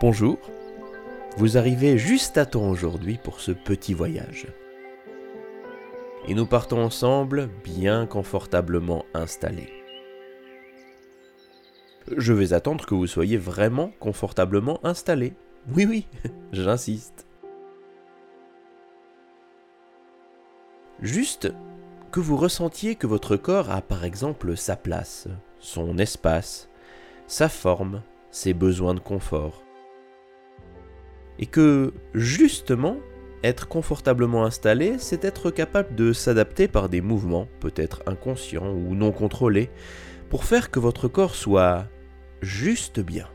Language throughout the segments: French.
Bonjour, vous arrivez juste à temps aujourd'hui pour ce petit voyage. Et nous partons ensemble bien confortablement installés. Je vais attendre que vous soyez vraiment confortablement installés. Oui, oui, j'insiste. Juste que vous ressentiez que votre corps a par exemple sa place, son espace, sa forme, ses besoins de confort et que, justement, être confortablement installé, c'est être capable de s'adapter par des mouvements, peut-être inconscients ou non contrôlés, pour faire que votre corps soit juste bien.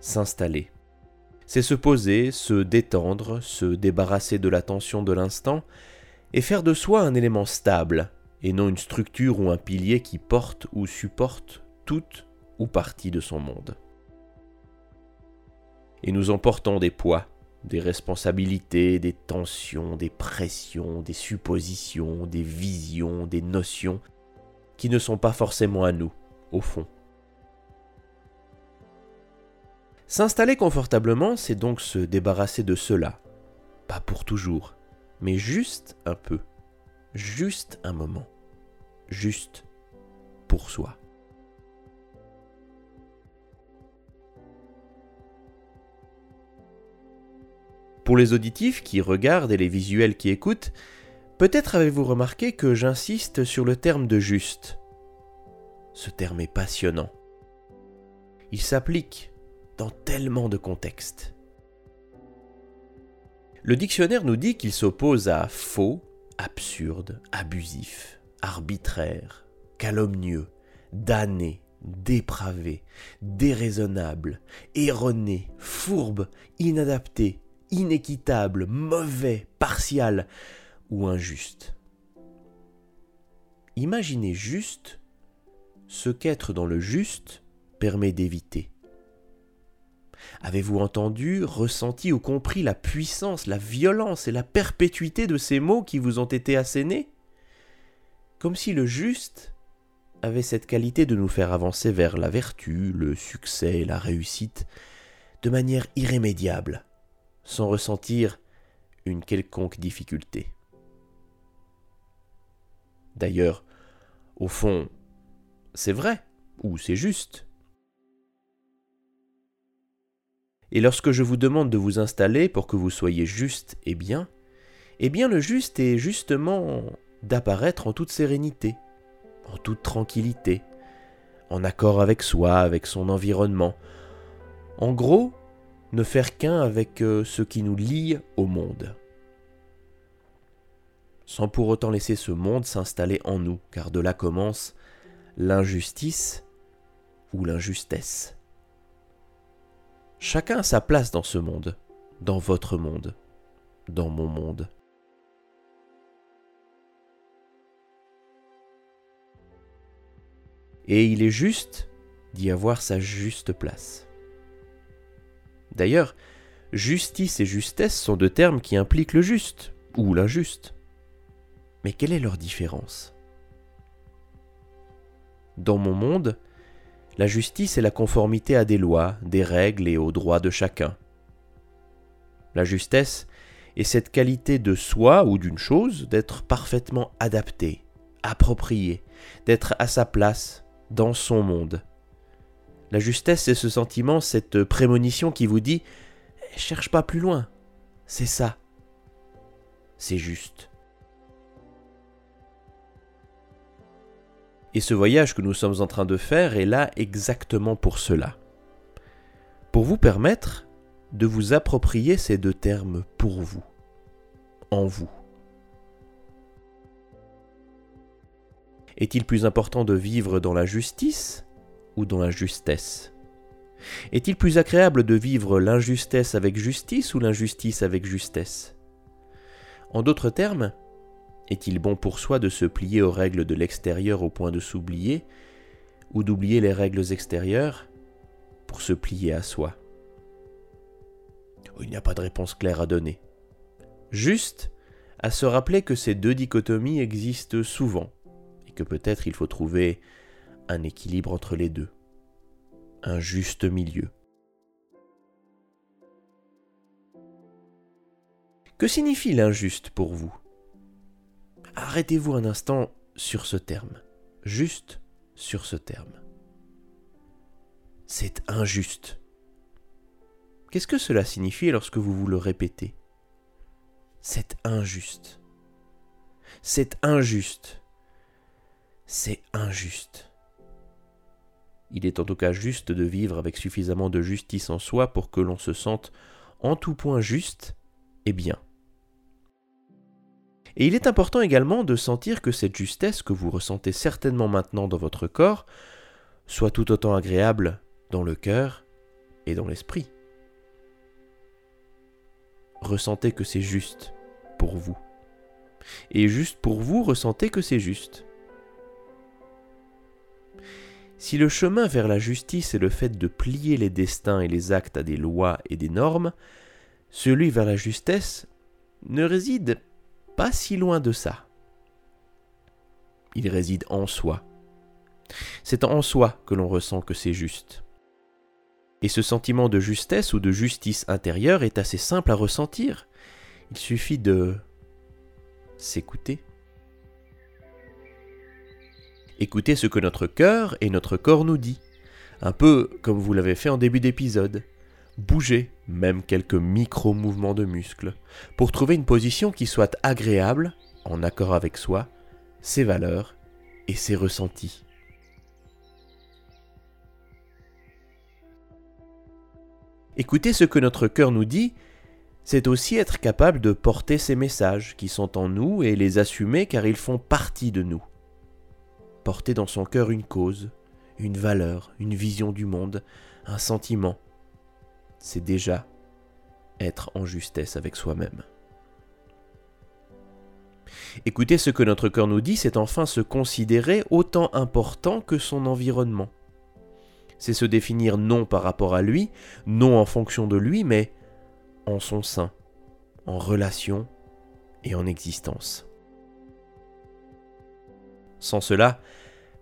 S'installer. C'est se poser, se détendre, se débarrasser de la tension de l'instant, et faire de soi un élément stable, et non une structure ou un pilier qui porte ou supporte toute ou partie de son monde et nous emportons des poids, des responsabilités, des tensions, des pressions, des suppositions, des visions, des notions qui ne sont pas forcément à nous, au fond. S'installer confortablement, c'est donc se débarrasser de cela. Pas pour toujours, mais juste un peu, juste un moment, juste pour soi. Pour les auditifs qui regardent et les visuels qui écoutent, peut-être avez-vous remarqué que j'insiste sur le terme de juste. Ce terme est passionnant. Il s'applique dans tellement de contextes. Le dictionnaire nous dit qu'il s'oppose à faux, absurde, abusif, arbitraire, calomnieux, damné, dépravé, déraisonnable, erroné, fourbe, inadapté, inéquitable, mauvais, partial ou injuste. Imaginez juste ce qu'être dans le juste permet d'éviter. Avez-vous entendu, ressenti ou compris la puissance, la violence et la perpétuité de ces mots qui vous ont été assénés? Comme si le juste avait cette qualité de nous faire avancer vers la vertu, le succès, la réussite, de manière irrémédiable, sans ressentir une quelconque difficulté. D'ailleurs, au fond, c'est vrai ou c'est juste. Et lorsque je vous demande de vous installer pour que vous soyez juste et bien, eh bien le juste est justement d'apparaître en toute sérénité, en toute tranquillité, en accord avec soi, avec son environnement. En gros, ne faire qu'un avec euh, ce qui nous lie au monde. Sans pour autant laisser ce monde s'installer en nous, car de là commence l'injustice ou l'injustesse. Chacun a sa place dans ce monde, dans votre monde, dans mon monde. Et il est juste d'y avoir sa juste place. D'ailleurs, justice et justesse sont deux termes qui impliquent le juste ou l'injuste. Mais quelle est leur différence? Dans mon monde, la justice est la conformité à des lois, des règles et aux droits de chacun. La justesse est cette qualité de soi ou d'une chose d'être parfaitement adapté, approprié, d'être à sa place dans son monde. La justesse, c'est ce sentiment, cette prémonition qui vous dit cherche pas plus loin. C'est ça. C'est juste. Et ce voyage que nous sommes en train de faire est là exactement pour cela. Pour vous permettre de vous approprier ces deux termes pour vous, en vous. Est-il plus important de vivre dans la justice ou dans la justesse. Est-il plus agréable de vivre l'injustesse avec justice ou l'injustice avec justesse? En d'autres termes, est-il bon pour soi de se plier aux règles de l'extérieur au point de s'oublier, ou d'oublier les règles extérieures pour se plier à soi? Il n'y a pas de réponse claire à donner. Juste à se rappeler que ces deux dichotomies existent souvent, et que peut-être il faut trouver un équilibre entre les deux. un juste milieu. Que signifie l'injuste pour vous? Arrêtez-vous un instant sur ce terme, juste sur ce terme. C'est injuste. Qu'est-ce que cela signifie lorsque vous vous le répétez? C'est injuste. C'est injuste. C'est injuste. Il est en tout cas juste de vivre avec suffisamment de justice en soi pour que l'on se sente en tout point juste et bien. Et il est important également de sentir que cette justesse que vous ressentez certainement maintenant dans votre corps soit tout autant agréable dans le cœur et dans l'esprit. Ressentez que c'est juste pour vous. Et juste pour vous, ressentez que c'est juste. Si le chemin vers la justice est le fait de plier les destins et les actes à des lois et des normes, celui vers la justesse ne réside pas si loin de ça. Il réside en soi. C'est en soi que l'on ressent que c'est juste. Et ce sentiment de justesse ou de justice intérieure est assez simple à ressentir. Il suffit de s'écouter. Écoutez ce que notre cœur et notre corps nous dit, un peu comme vous l'avez fait en début d'épisode. Bougez, même quelques micro-mouvements de muscles, pour trouver une position qui soit agréable, en accord avec soi, ses valeurs et ses ressentis. Écoutez ce que notre cœur nous dit, c'est aussi être capable de porter ces messages qui sont en nous et les assumer car ils font partie de nous porter dans son cœur une cause, une valeur, une vision du monde, un sentiment, c'est déjà être en justesse avec soi-même. Écoutez ce que notre cœur nous dit, c'est enfin se considérer autant important que son environnement. C'est se définir non par rapport à lui, non en fonction de lui, mais en son sein, en relation et en existence. Sans cela,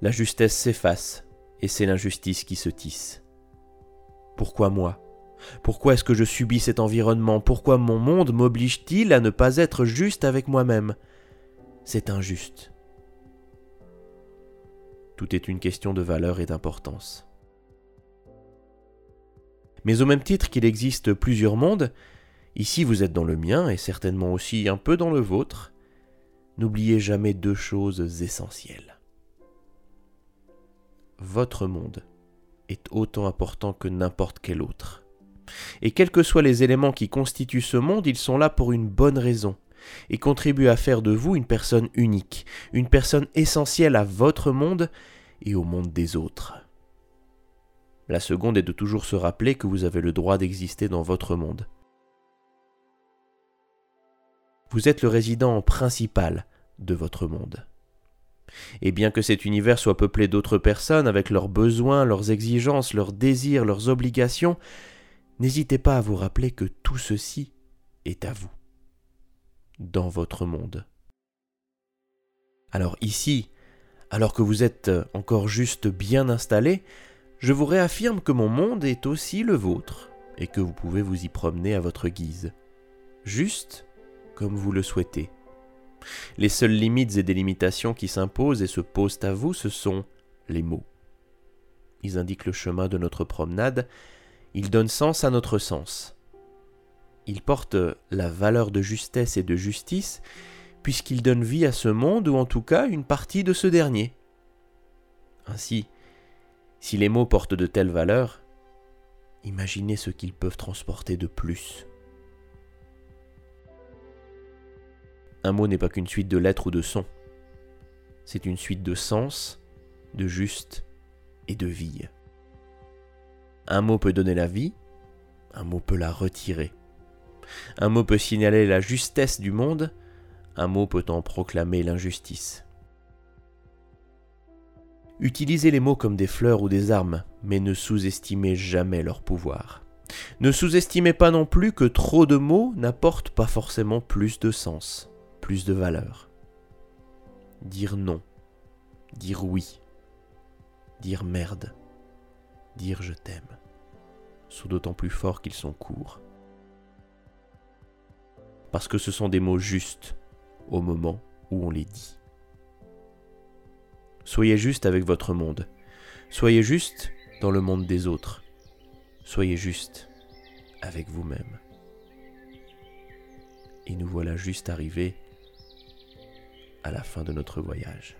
la justesse s'efface et c'est l'injustice qui se tisse. Pourquoi moi? Pourquoi est-ce que je subis cet environnement? Pourquoi mon monde m'oblige-t-il à ne pas être juste avec moi-même? C'est injuste. Tout est une question de valeur et d'importance. Mais au même titre qu'il existe plusieurs mondes, ici vous êtes dans le mien et certainement aussi un peu dans le vôtre, n'oubliez jamais deux choses essentielles. Votre monde est autant important que n'importe quel autre. Et quels que soient les éléments qui constituent ce monde, ils sont là pour une bonne raison et contribuent à faire de vous une personne unique, une personne essentielle à votre monde et au monde des autres. La seconde est de toujours se rappeler que vous avez le droit d'exister dans votre monde, vous êtes le résident principal de votre monde. Et bien que cet univers soit peuplé d'autres personnes avec leurs besoins, leurs exigences, leurs désirs, leurs obligations, n'hésitez pas à vous rappeler que tout ceci est à vous, dans votre monde. Alors ici, alors que vous êtes encore juste bien installé, je vous réaffirme que mon monde est aussi le vôtre, et que vous pouvez vous y promener à votre guise. Juste comme vous le souhaitez. Les seules limites et délimitations qui s'imposent et se posent à vous, ce sont les mots. Ils indiquent le chemin de notre promenade, ils donnent sens à notre sens. Ils portent la valeur de justesse et de justice, puisqu'ils donnent vie à ce monde, ou en tout cas une partie de ce dernier. Ainsi, si les mots portent de telles valeurs, imaginez ce qu'ils peuvent transporter de plus. Un mot n'est pas qu'une suite de lettres ou de sons. C'est une suite de sens, de juste et de vie. Un mot peut donner la vie, un mot peut la retirer. Un mot peut signaler la justesse du monde, un mot peut en proclamer l'injustice. Utilisez les mots comme des fleurs ou des armes, mais ne sous-estimez jamais leur pouvoir. Ne sous-estimez pas non plus que trop de mots n'apportent pas forcément plus de sens plus de valeur. Dire non, dire oui, dire merde, dire je t'aime sont d'autant plus forts qu'ils sont courts. Parce que ce sont des mots justes au moment où on les dit. Soyez juste avec votre monde. Soyez juste dans le monde des autres. Soyez juste avec vous-même. Et nous voilà juste arrivés à la fin de notre voyage.